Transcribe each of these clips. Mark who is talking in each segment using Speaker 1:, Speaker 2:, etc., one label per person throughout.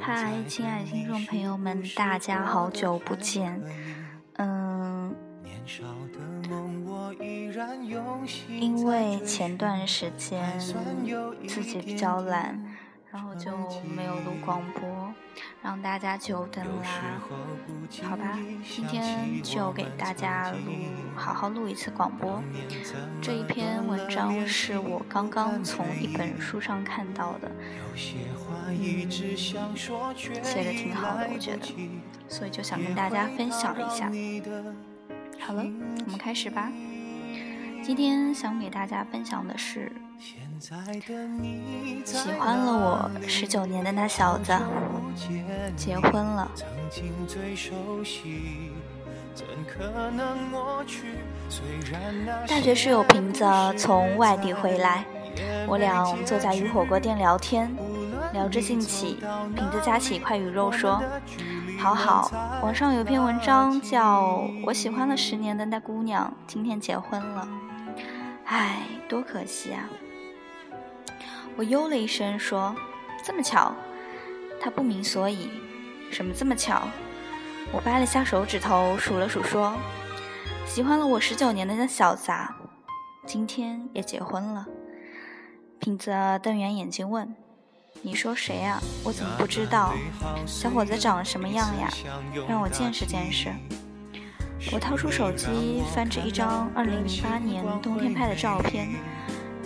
Speaker 1: 嗨，亲爱的听众朋友们，大家好久不见。嗯，因为前段时间自己比较懒。然后就没有录广播，让大家久等啦。好吧，今天就给大家录，好好录一次广播。这一篇文章是我刚刚从一本书上看到的，写的挺好的，我觉得，所以就想跟大家分享一下。好了，我们开始吧。今天想给大家分享的是。喜欢了我十九年的那小子结婚了。大学室友瓶子从外地回来，我俩坐在鱼火锅店聊天，聊着兴起，瓶子夹起一块鱼肉说：“好好，网上有篇文章叫我喜欢了十年的那姑娘今天结婚了，唉，多可惜啊。”我哟了一声，说：“这么巧？”他不明所以，“什么这么巧？”我掰了下手指头，数了数，说：“喜欢了我十九年的那小子，今天也结婚了。”瓶子瞪圆眼睛问：“你说谁呀？我怎么不知道？小伙子长什么样呀？让我见识见识。”我掏出手机，翻着一张二零零八年冬天拍的照片。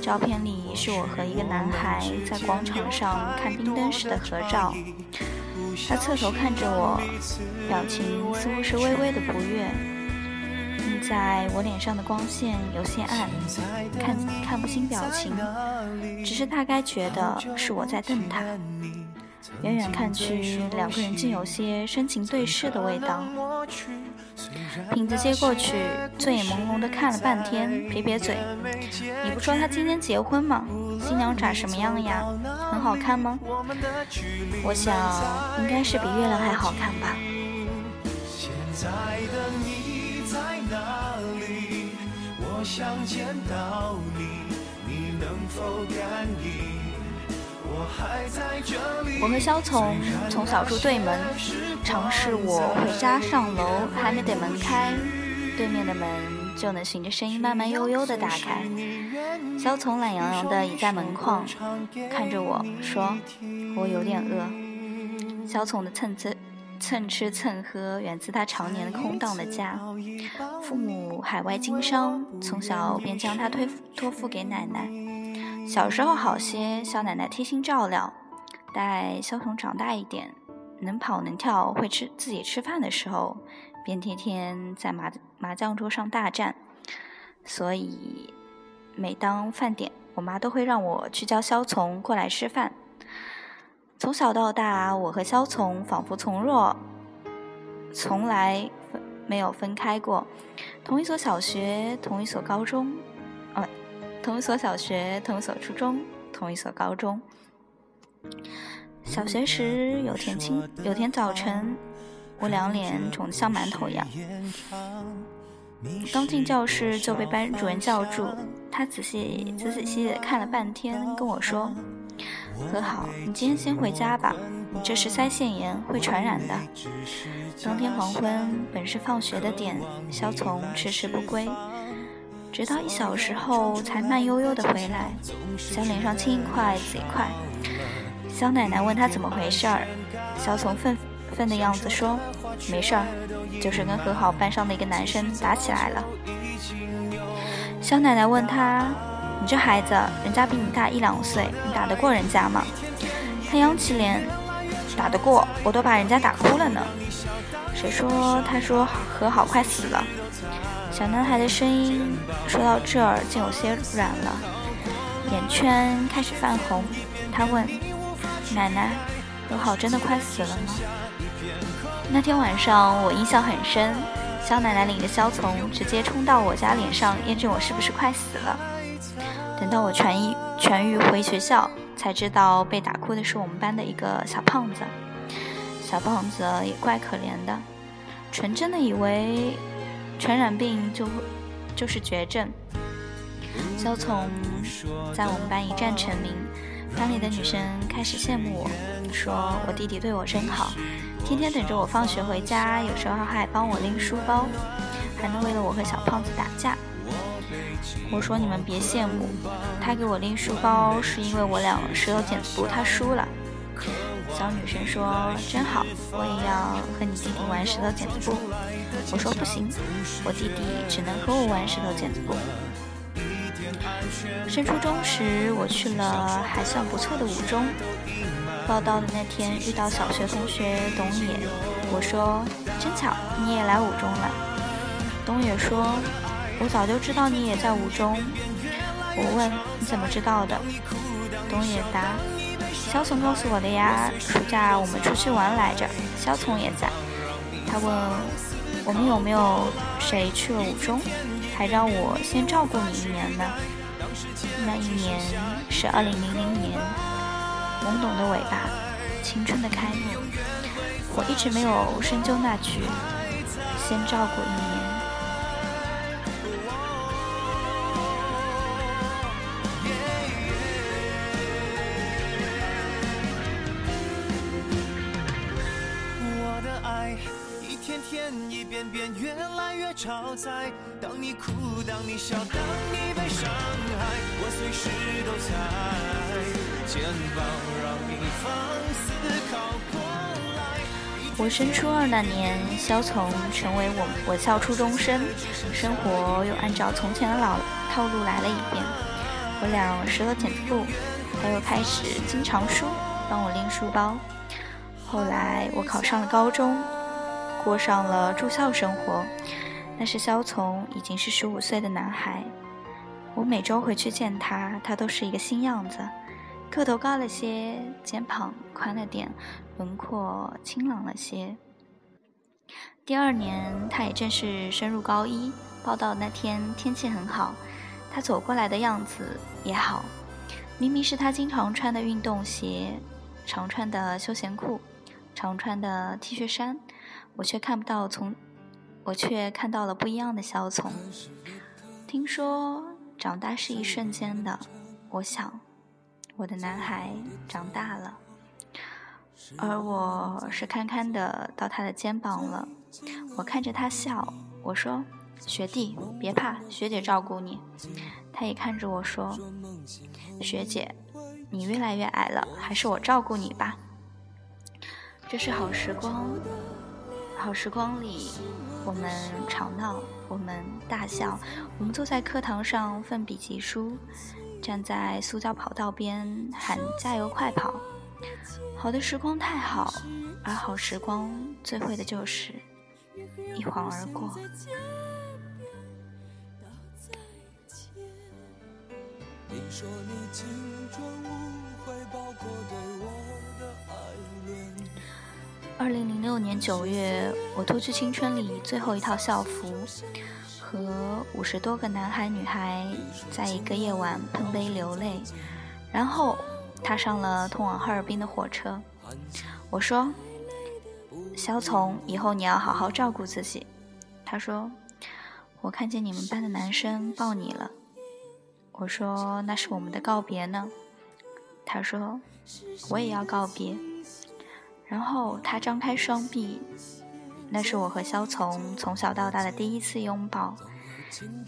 Speaker 1: 照片里是我和一个男孩在广场上看冰灯时的合照，他侧头看着我，表情似乎是微微的不悦。映在我脸上的光线有些暗，看看不清表情，只是大概觉得是我在瞪他。远远看去，两个人竟有些深情对视的味道。瓶子接过去，醉眼朦胧的看了半天，撇撇嘴：“你不说他今天结婚吗？新娘长什么样呀？很好看吗？我想应该是比月亮还好看吧。”我我和肖从从小住对门，常是我回家上楼，还没等门开，对面的门就能循着声音慢慢悠悠的打开。肖从懒洋洋的倚在门框，看着我说：“我有点饿。”肖从的蹭吃蹭吃蹭喝源自他常年空荡的家，父母海外经商，从小便将他托托付给奶奶。小时候好些，小奶奶贴心照料。待肖童长大一点，能跑能跳，会吃自己吃饭的时候，便天天在麻麻将桌上大战。所以，每当饭点，我妈都会让我去叫肖从过来吃饭。从小到大，我和肖从仿佛从若从来没有分开过，同一所小学，同一所高中。同一所小学，同一所初中，同一所高中。小学时有天清，有天早晨，我两脸肿得像馒头一样。刚进教室就被班主任叫住，他仔细仔仔细细看了半天，跟我说：“和好，你今天先回家吧，你这是腮腺炎，会传染的。”当天黄昏本是放学的点，肖从迟迟不归。直到一小时后才慢悠悠的回来，小脸上青一块紫一块。肖奶奶问他怎么回事儿，肖从愤愤的样子说：“没事儿，就是跟和好班上的一个男生打起来了。”肖奶奶问他：“你这孩子，人家比你大一两岁，你打得过人家吗？”他扬起脸：“打得过，我都把人家打哭了呢。”谁说？他说和好快死了。小男孩的声音说到这儿，竟有些软了，眼圈开始泛红。他问：“奶奶，和好真的快死了吗？”那天晚上我印象很深，肖奶奶领着肖从直接冲到我家脸上验证我是不是快死了。等到我痊愈痊愈回学校，才知道被打哭的是我们班的一个小胖子。小胖子也怪可怜的，纯真的以为。传染病就就是绝症。肖从在我们班一战成名，班里的女生开始羡慕我，说我弟弟对我真好，天天等着我放学回家，有时候还帮我拎书包，还能为了我和小胖子打架。我说你们别羡慕，他给我拎书包是因为我俩石头剪子布他输了。小女生说真好，我也要和你弟弟玩石头剪子布。我说不行，我弟弟只能和我玩石头剪子布。升初中时，我去了还算不错的五中。报到的那天遇到小学同学董野，我说真巧，你也来五中了。董野说。我早就知道你也在五中。我问你怎么知道的？董野答：肖从告诉我的呀。暑假我们出去玩来着，肖从也在。他问我们有没有谁去了五中，还让我先照顾你一年呢。那一年是二零零零年，懵懂的尾巴，青春的开幕。我一直没有深究那句“先照顾一年”。超载。当你哭，当你笑，当你被伤害，我随时都在肩膀，让你放肆靠过来。我升初二那年，肖从成为我我校初中生，生活又按照从前的老套路来了一遍。我俩拾了剪子布，他又开始经常输，帮我拎书包。后来我考上了高中，过上了住校生活。那时肖从已经是十五岁的男孩，我每周回去见他，他都是一个新样子，个头高了些，肩膀宽了点，轮廓清朗了些。第二年，他也正式升入高一，报道那天天气很好，他走过来的样子也好，明明是他经常穿的运动鞋，常穿的休闲裤，常穿的 T 恤衫，我却看不到从。我却看到了不一样的肖从。听说长大是一瞬间的，我想，我的男孩长大了，而我是堪堪的到他的肩膀了。我看着他笑，我说：“学弟别怕，学姐照顾你。”他也看着我说：“学姐，你越来越矮了，还是我照顾你吧。”这是好时光，好时光里。我们吵闹，我们大笑，我们坐在课堂上奋笔疾书，站在塑胶跑道边喊加油快跑。好的时光太好，而好时光最会的就是一晃而过。你说你青春无悔，包括对我二零零六年九月，我脱去青春里最后一套校服，和五十多个男孩女孩在一个夜晚碰杯流泪，然后踏上了通往哈尔滨的火车。我说：“肖从，以后你要好好照顾自己。”他说：“我看见你们班的男生抱你了。”我说：“那是我们的告别呢。”他说：“我也要告别。”然后他张开双臂，那是我和肖从从小到大的第一次拥抱，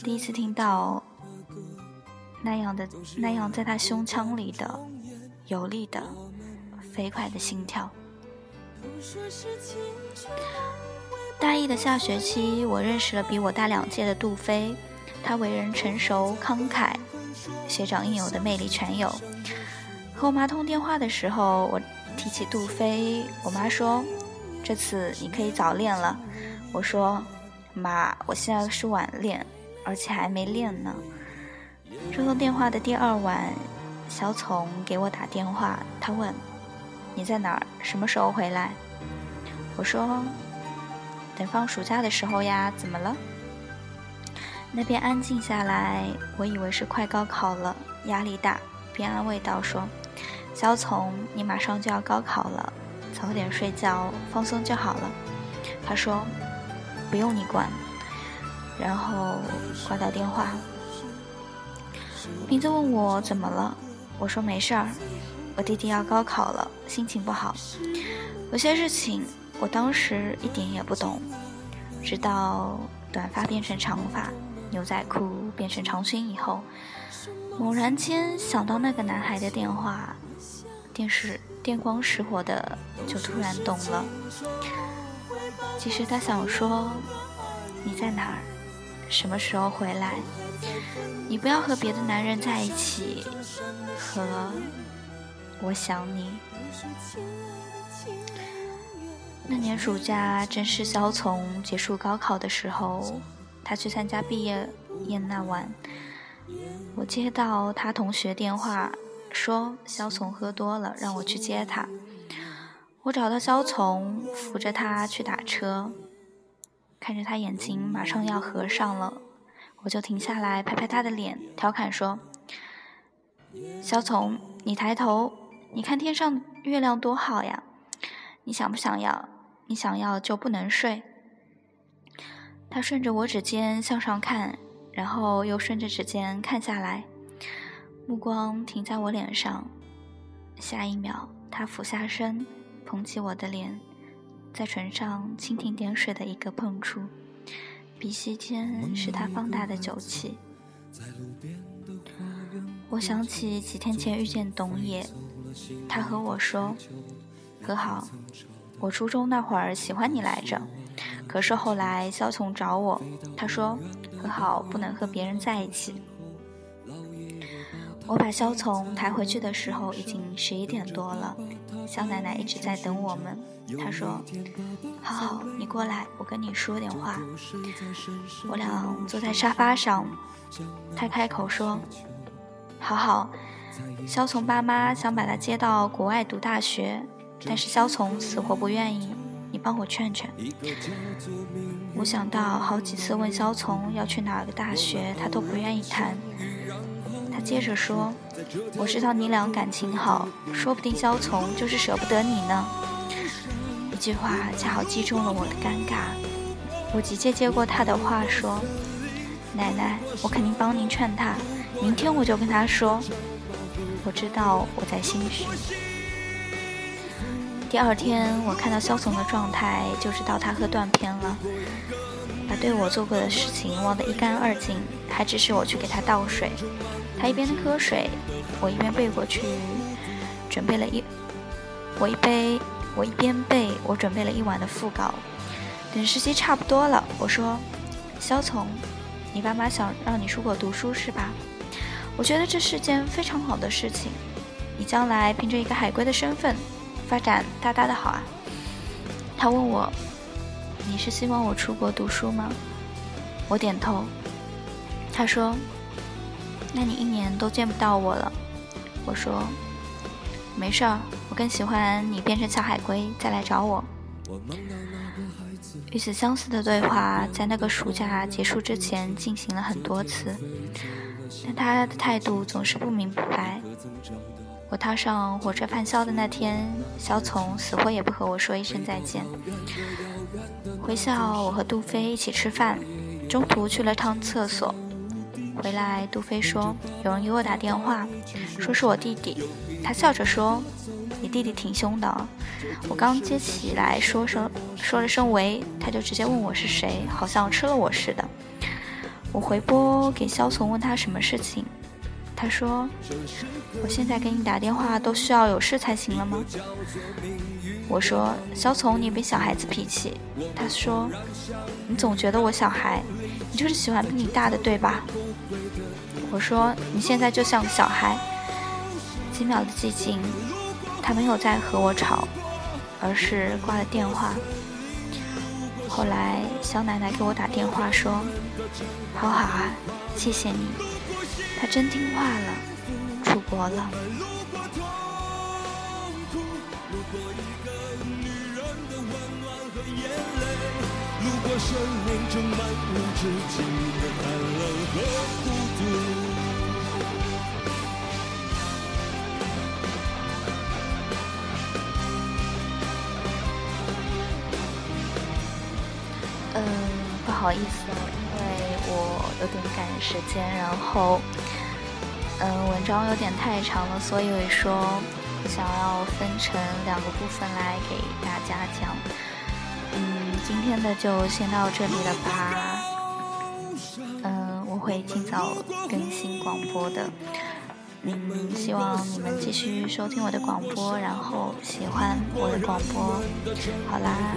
Speaker 1: 第一次听到那样的那样在他胸腔里的有力的飞快的心跳。大一的下学期，我认识了比我大两届的杜飞，他为人成熟慷慨，学长应有的魅力全有。和我妈通电话的时候，我。提起杜飞，我妈说：“这次你可以早恋了。”我说：“妈，我现在是晚恋，而且还没练呢。”这通电话的第二晚，小丛给我打电话，他问：“你在哪儿？什么时候回来？”我说：“等放暑假的时候呀。”怎么了？那边安静下来，我以为是快高考了，压力大，便安慰道：“说。”肖从，你马上就要高考了，早点睡觉，放松就好了。他说：“不用你管。”然后挂掉电话。瓶子问我怎么了，我说没事儿，我弟弟要高考了，心情不好。有些事情我当时一点也不懂，直到短发变成长发，牛仔裤变成长裙以后，猛然间想到那个男孩的电话，电视电光石火的就突然懂了。其实他想说，你在哪儿？什么时候回来？你不要和别的男人在一起。和我想你。那年暑假正是肖从结束高考的时候，他去参加毕业宴那晚，我接到他同学电话，说肖从喝多了，让我去接他。我找到肖从，扶着他去打车，看着他眼睛马上要合上了，我就停下来拍拍他的脸，调侃说：“肖从，你抬头，你看天上月亮多好呀，你想不想要？你想要就不能睡。”他顺着我指尖向上看，然后又顺着指尖看下来，目光停在我脸上，下一秒他俯下身。捧起我的脸，在唇上蜻蜓点水的一个碰触，鼻息间是他放大的酒气。我想起几天前遇见董野，他和我说：“和好，我初中那会儿喜欢你来着，可是后来肖从找我，他说和好不能和别人在一起。”我把肖从抬回去的时候，已经十一点多了。肖奶奶一直在等我们。她说：“好好，你过来，我跟你说点话。”我俩坐在沙发上，她开口说：“好好，肖从爸妈想把他接到国外读大学，但是肖从死活不愿意，你帮我劝劝。”我想到好几次问肖从要去哪个大学，他都不愿意谈。接着说：“我知道你俩感情好，说不定肖从就是舍不得你呢。”一句话恰好击中了我的尴尬。我急切接过他的话说：“奶奶，我肯定帮您劝他，明天我就跟他说。我知道我在心虚。”第二天我看到肖从的状态，就知道他喝断片了，把对我做过的事情忘得一干二净，还指使我去给他倒水。他一边喝水，我一边背过去，准备了一我一杯我一边背，我准备了一晚的副稿。等实习差不多了，我说：“肖从，你爸妈想让你出国读书是吧？我觉得这是件非常好的事情，你将来凭着一个海归的身份发展大大的好啊。”他问我：“你是希望我出国读书吗？”我点头。他说。那你一年都见不到我了，我说，没事儿，我更喜欢你变成小海龟再来找我。与此相似的对话在那个暑假结束之前进行了很多次，但他的态度总是不明不白。我踏上火车返校的那天，肖从死活也不和我说一声再见。回校，我和杜飞一起吃饭，中途去了趟厕所。回来，杜飞说有人给我打电话，说是我弟弟。他笑着说：“你弟弟挺凶的。”我刚接起来说声说了声喂，他就直接问我是谁，好像吃了我似的。我回拨给肖从问他什么事情，他说：“我现在给你打电话都需要有事才行了吗？”我说：“肖从，你别小孩子脾气。”他说：“你总觉得我小孩，你就是喜欢比你大的，对吧？”我说：“你现在就像个小孩。”几秒的寂静，他没有再和我吵，而是挂了电话。后来，肖奶奶给我打电话说：“好好啊，谢谢你，他真听话了，出国了。”生命充满无止境的寒冷和孤独。不好意思，因为我有点赶时间，然后嗯，文章有点太长了，所以说想要分成两个部分来给大家讲。嗯，今天的就先到这里了吧。嗯，我会尽早更新广播的。嗯，希望你们继续收听我的广播，然后喜欢我的广播。好啦，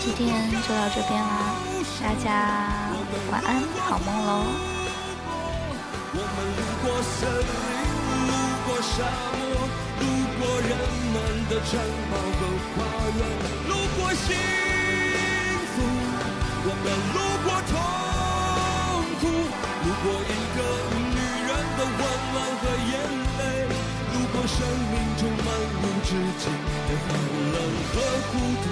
Speaker 1: 今天就到这边啦，大家晚安，好梦喽。我们路过森林，路过沙漠，路过人们的城堡和花园，路过幸福，我们路过痛苦，路过一个女人的温暖和眼泪，路过生命中漫无止境的寒冷和孤独。